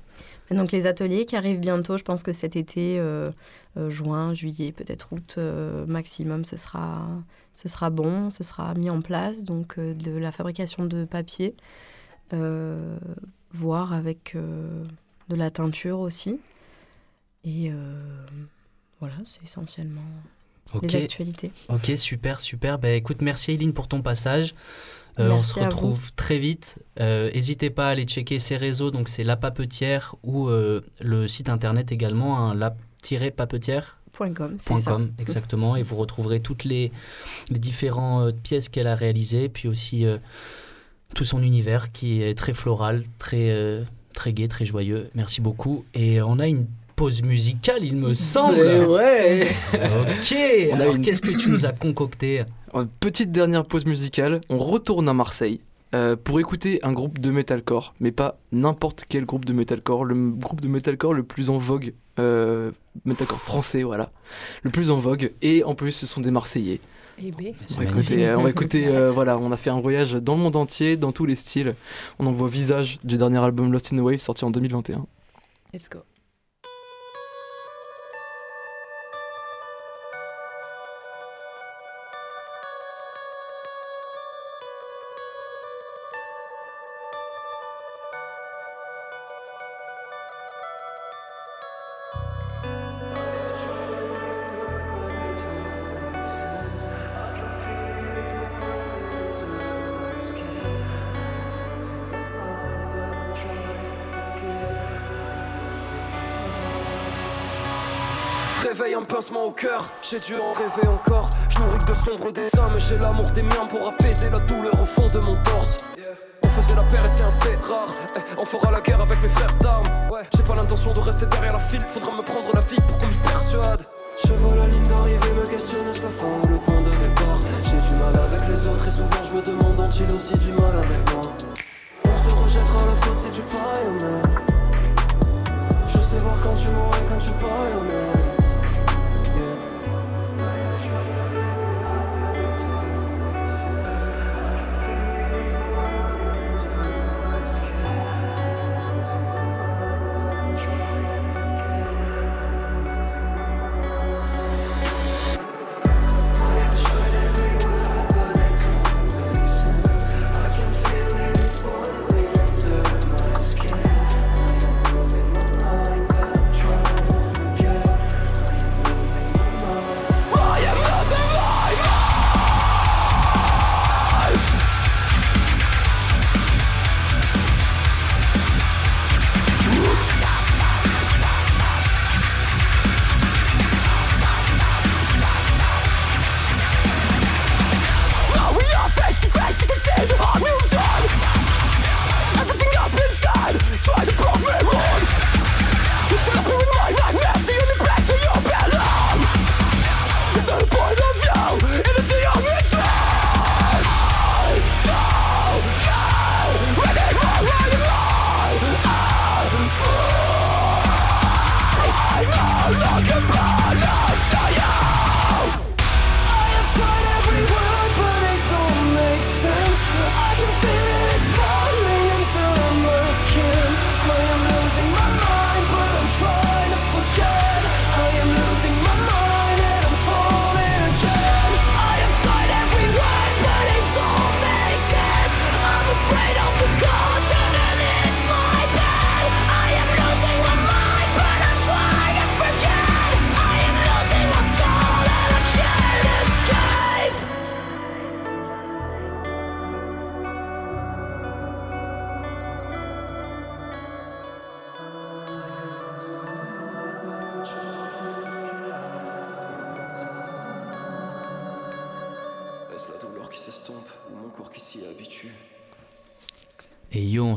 Donc les ateliers qui arrivent bientôt, je pense que cet été, euh, euh, juin, juillet, peut-être août euh, maximum, ce sera, ce sera bon, ce sera mis en place. Donc de la fabrication de papier, voire avec de la teinture aussi. Et voilà, c'est essentiellement Ok, les actualités. ok, super, super. Bah, écoute, merci Eline pour ton passage. Euh, on se retrouve très vite. Euh, N'hésitez pas à aller checker ses réseaux, donc c'est La Papetière ou euh, le site internet également, hein, la-papetière. Point .com, c'est ça. .com, exactement, et vous retrouverez toutes les, les différentes pièces qu'elle a réalisées, puis aussi euh, tout son univers qui est très floral, très, euh, très gai, très joyeux. Merci beaucoup. Et on a une pause musicale, il me semble. Eh ouais Ok, On alors une- qu'est-ce que tu nous as concocté Petite dernière pause musicale, on retourne à Marseille euh, pour écouter un groupe de metalcore, mais pas n'importe quel groupe de metalcore, le groupe de metalcore le plus en vogue, euh, metalcore français, voilà, le plus en vogue, et en plus ce sont des Marseillais. Et B. C'est On va écouter, euh, on va écouter, euh, voilà, on a fait un voyage dans le monde entier, dans tous les styles. On envoie Visage du dernier album Lost in the Wave sorti en 2021. Let's go. J'ai dû en rêver encore. Je nourris que de sombres dessins, mais j'ai l'amour des miens pour apaiser la douleur au fond de mon torse. On faisait la paix et c'est un fait rare. Eh, on fera la guerre avec mes frères d'armes. Ouais, j'ai pas l'intention de rester derrière la file, faudra me prendre la vie pour qu'on m'y persuade. Je vois la ligne d'arrivée, me questionne est-ce la fin ou le point de départ. J'ai du mal avec les autres et souvent je me demande ont-ils aussi du mal avec moi. On se rejettera la faute, c'est du pareil au. Je sais voir quand tu et quand tu parles honnête.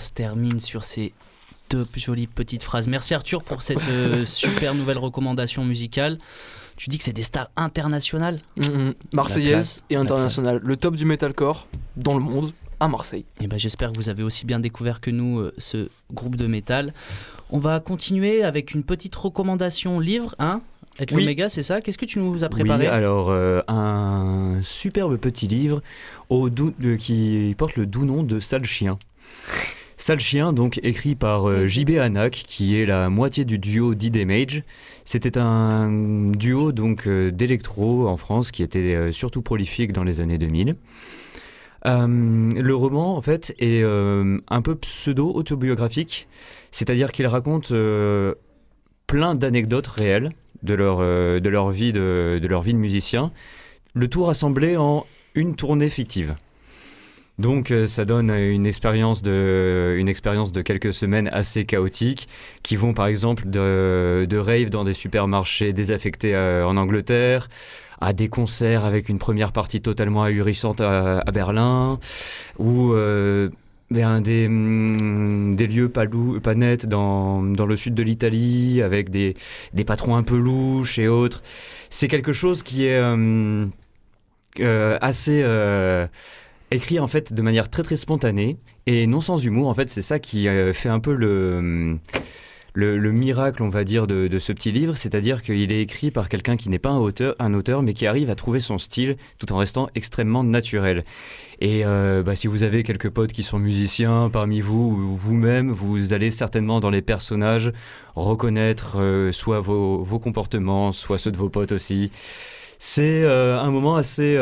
Se termine sur ces deux jolies petites phrases. Merci Arthur pour cette euh, super nouvelle recommandation musicale. Tu dis que c'est des stars internationales Mhm. Marseillaise classe, et la internationale. Le top du metalcore dans le monde à Marseille. Et ben, J'espère que vous avez aussi bien découvert que nous euh, ce groupe de métal. On va continuer avec une petite recommandation livre, hein Être Oui. l'Oméga, c'est ça? Qu'est-ce que tu nous as préparé? Oui, alors euh, un superbe petit livre au doux- qui porte le doux nom de Sale Chien. Sale Chien, donc écrit par euh, JB Hanak, qui est la moitié du duo D-Damage. C'était un duo donc euh, d'électro en France qui était euh, surtout prolifique dans les années 2000. Euh, le roman, en fait, est un peu pseudo-autobiographique, c'est-à-dire qu'il raconte plein d'anecdotes réelles de leur, de leur vie de, de leur vie de musicien, le tout rassemblé en une tournée fictive. Donc euh, ça donne une expérience de, quelques semaines assez chaotique, qui vont par exemple de, de rave dans des supermarchés désaffectés euh, en Angleterre, à des concerts avec une première partie totalement ahurissante à, Berlin, ou euh, ben, des, hum, des lieux pas, nets dans, le sud de l'Italie, avec des, patrons un peu louches et autres. C'est quelque chose qui est assez écrit en fait de manière très très spontanée et non sans humour. En fait, c'est ça qui euh, fait un peu le, hum, le, le miracle, on va dire, de, ce petit livre, c'est-à-dire qu'il est écrit par quelqu'un qui n'est pas un auteur, un auteur, mais qui arrive à trouver son style tout en restant extrêmement naturel. Et euh, bah, si vous avez quelques potes qui sont musiciens parmi vous ou vous-même, vous allez certainement dans les personnages reconnaître euh, soit vos, vos comportements, soit ceux de vos potes aussi. C'est un moment assez...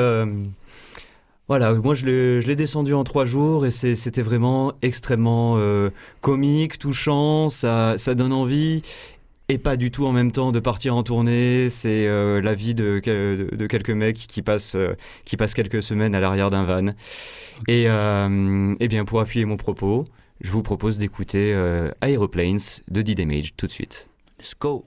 voilà, moi je l'ai descendu en trois jours et c'était vraiment extrêmement euh, comique, touchant, ça, ça donne envie et pas du tout en même temps de partir en tournée. C'est euh, la vie de, de quelques mecs qui passent, euh, qui passent quelques semaines à l'arrière d'un van. Et eh bien pour appuyer mon propos, je vous propose d'écouter Aeroplanes de D-Damage tout de suite. Let's go.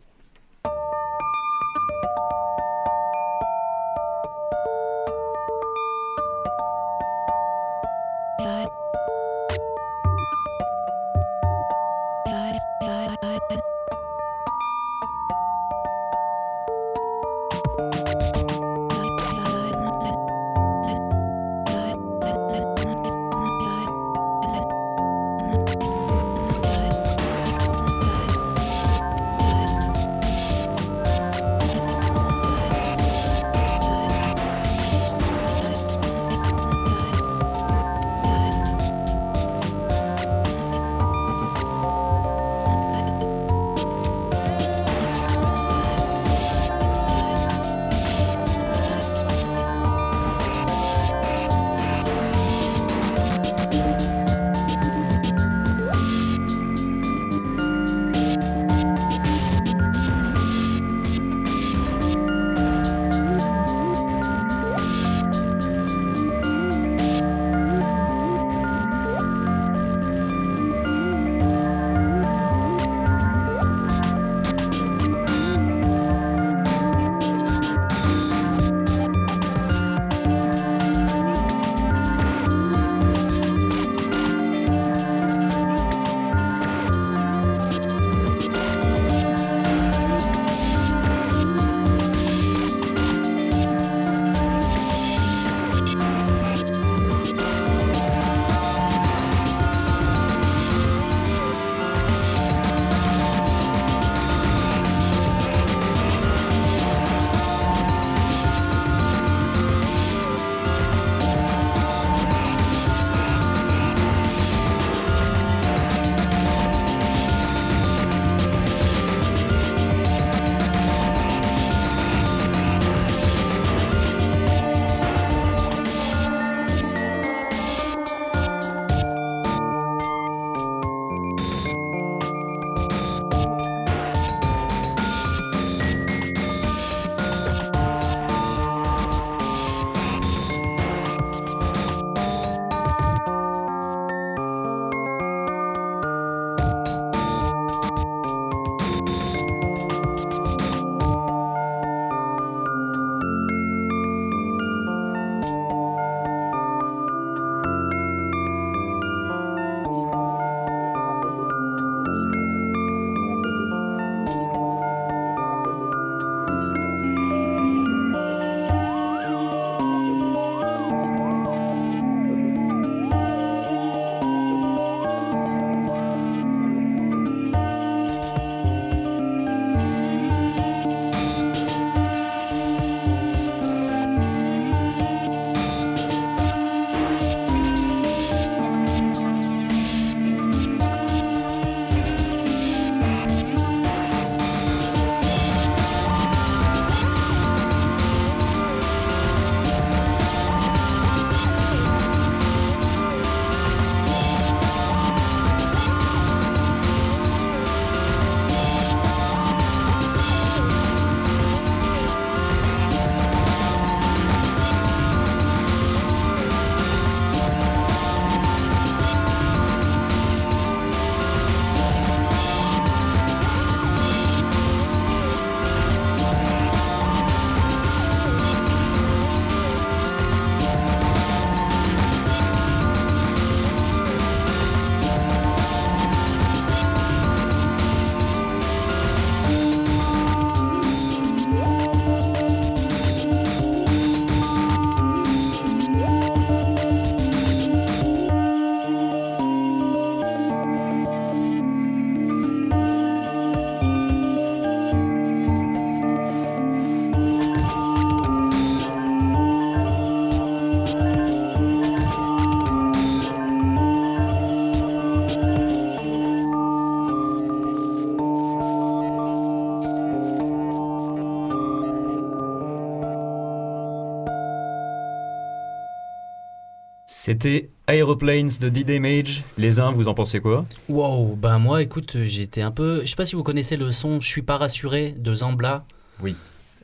C'était Aeroplanes de D-Day Mage. Les uns, vous en pensez quoi? Wow, ben moi, écoute, j'étais un peu. Je sais pas si vous connaissez le son Je suis pas rassuré de Zambla. Oui.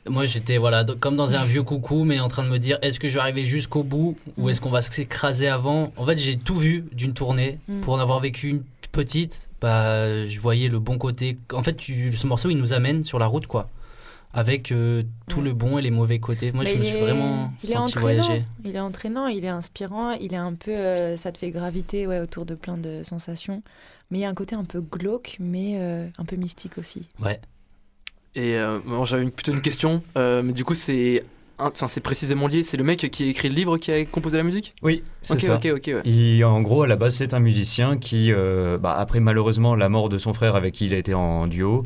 Moi, j'étais voilà, comme dans un vieux coucou, mais en train de me dire est-ce que je vais arriver jusqu'au bout ou est-ce qu'on va s'écraser avant? En fait, j'ai tout vu d'une tournée. Mm. Pour en avoir vécu une petite, bah, je voyais le bon côté. En fait, tu- ce morceau, il nous amène sur la route, quoi. Avec euh, tout Ouais. le bon et les mauvais côtés. Moi, Mais je me suis vraiment il senti voyager. Il est entraînant, il est inspirant, il est un peu. euh, ça te fait graviter ouais, autour de plein de sensations. Mais il y a un côté un peu glauque, mais euh, un peu mystique aussi. Ouais. Et euh, bon, j'avais plutôt une question, euh, mais du coup c'est, enfin c'est précisément lié. C'est le mec qui a écrit le livre qui a composé la musique? Oui, c'est Ok, ça. ok, ok. ouais. Et en gros, à la base, c'est un musicien qui, euh, bah, après malheureusement la mort de son frère avec qui il a été en duo,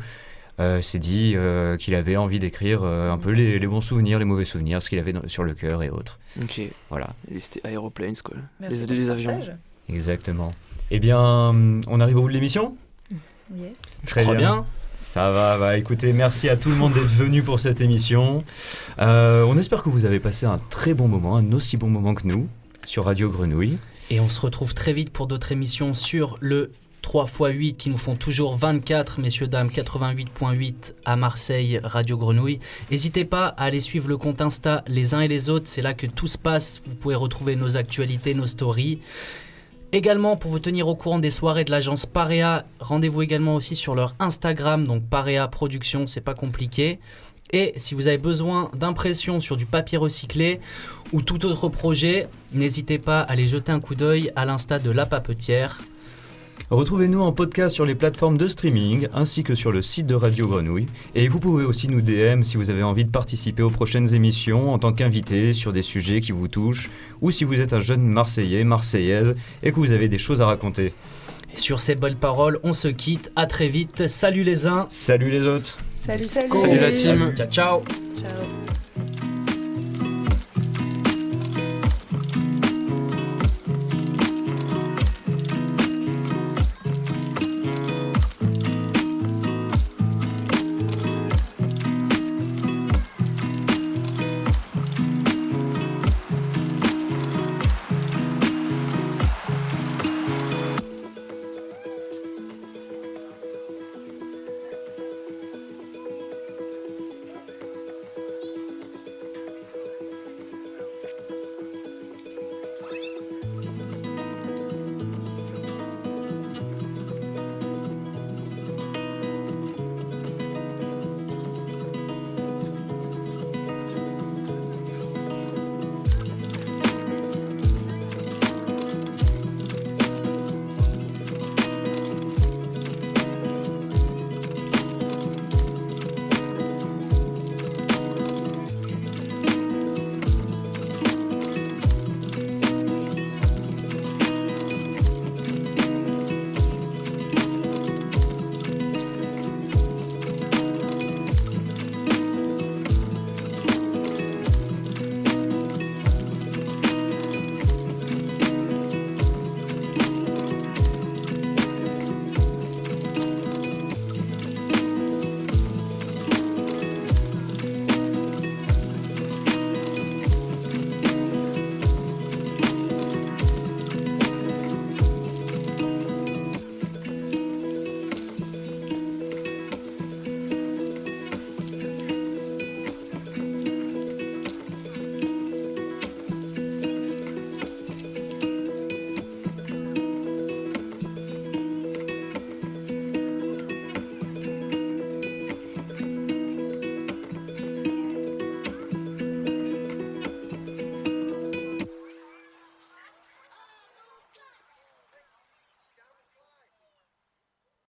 s'est dit euh, qu'il avait envie d'écrire euh, un peu les, les bons souvenirs, les mauvais souvenirs, ce qu'il avait dans- sur le cœur et autres. Ok. Voilà, Et C'était Aeroplanes quoi. Merci les les avions. partage. exactement. Eh bien, on arrive au bout de l'émission? Yes. Je crois bien. Ça va, bah écoutez, merci à tout le monde d'être venu pour cette émission. Euh, on espère que vous avez passé un très bon moment, un aussi bon moment que nous, sur Radio Grenouille. Et on se retrouve très vite pour d'autres émissions sur le 3x8 qui nous font toujours 24, messieurs, dames, 88.8 à Marseille, Radio Grenouille. N'hésitez pas à aller suivre le compte Insta les uns et les autres, c'est là que tout se passe. Vous pouvez retrouver nos actualités, nos stories. Également, pour vous tenir au courant des soirées de l'agence Parea, rendez-vous également aussi sur leur Instagram, donc Parea Productions, c'est pas compliqué. Et si vous avez besoin d'impressions sur du papier recyclé ou tout autre projet, n'hésitez pas à aller jeter un coup d'œil à l'insta de La Papetière. Retrouvez-nous en podcast sur les plateformes de streaming ainsi que sur le site de Radio Grenouille. Et vous pouvez aussi nous DM si vous avez envie de participer aux prochaines émissions en tant qu'invité sur des sujets qui vous touchent ou si vous êtes un jeune Marseillais, Marseillaise et que vous avez des choses à raconter. Et sur ces belles paroles, on se quitte. À très vite. Salut les uns. Salut les autres Salut, salut. Salut la team. Ciao, ciao.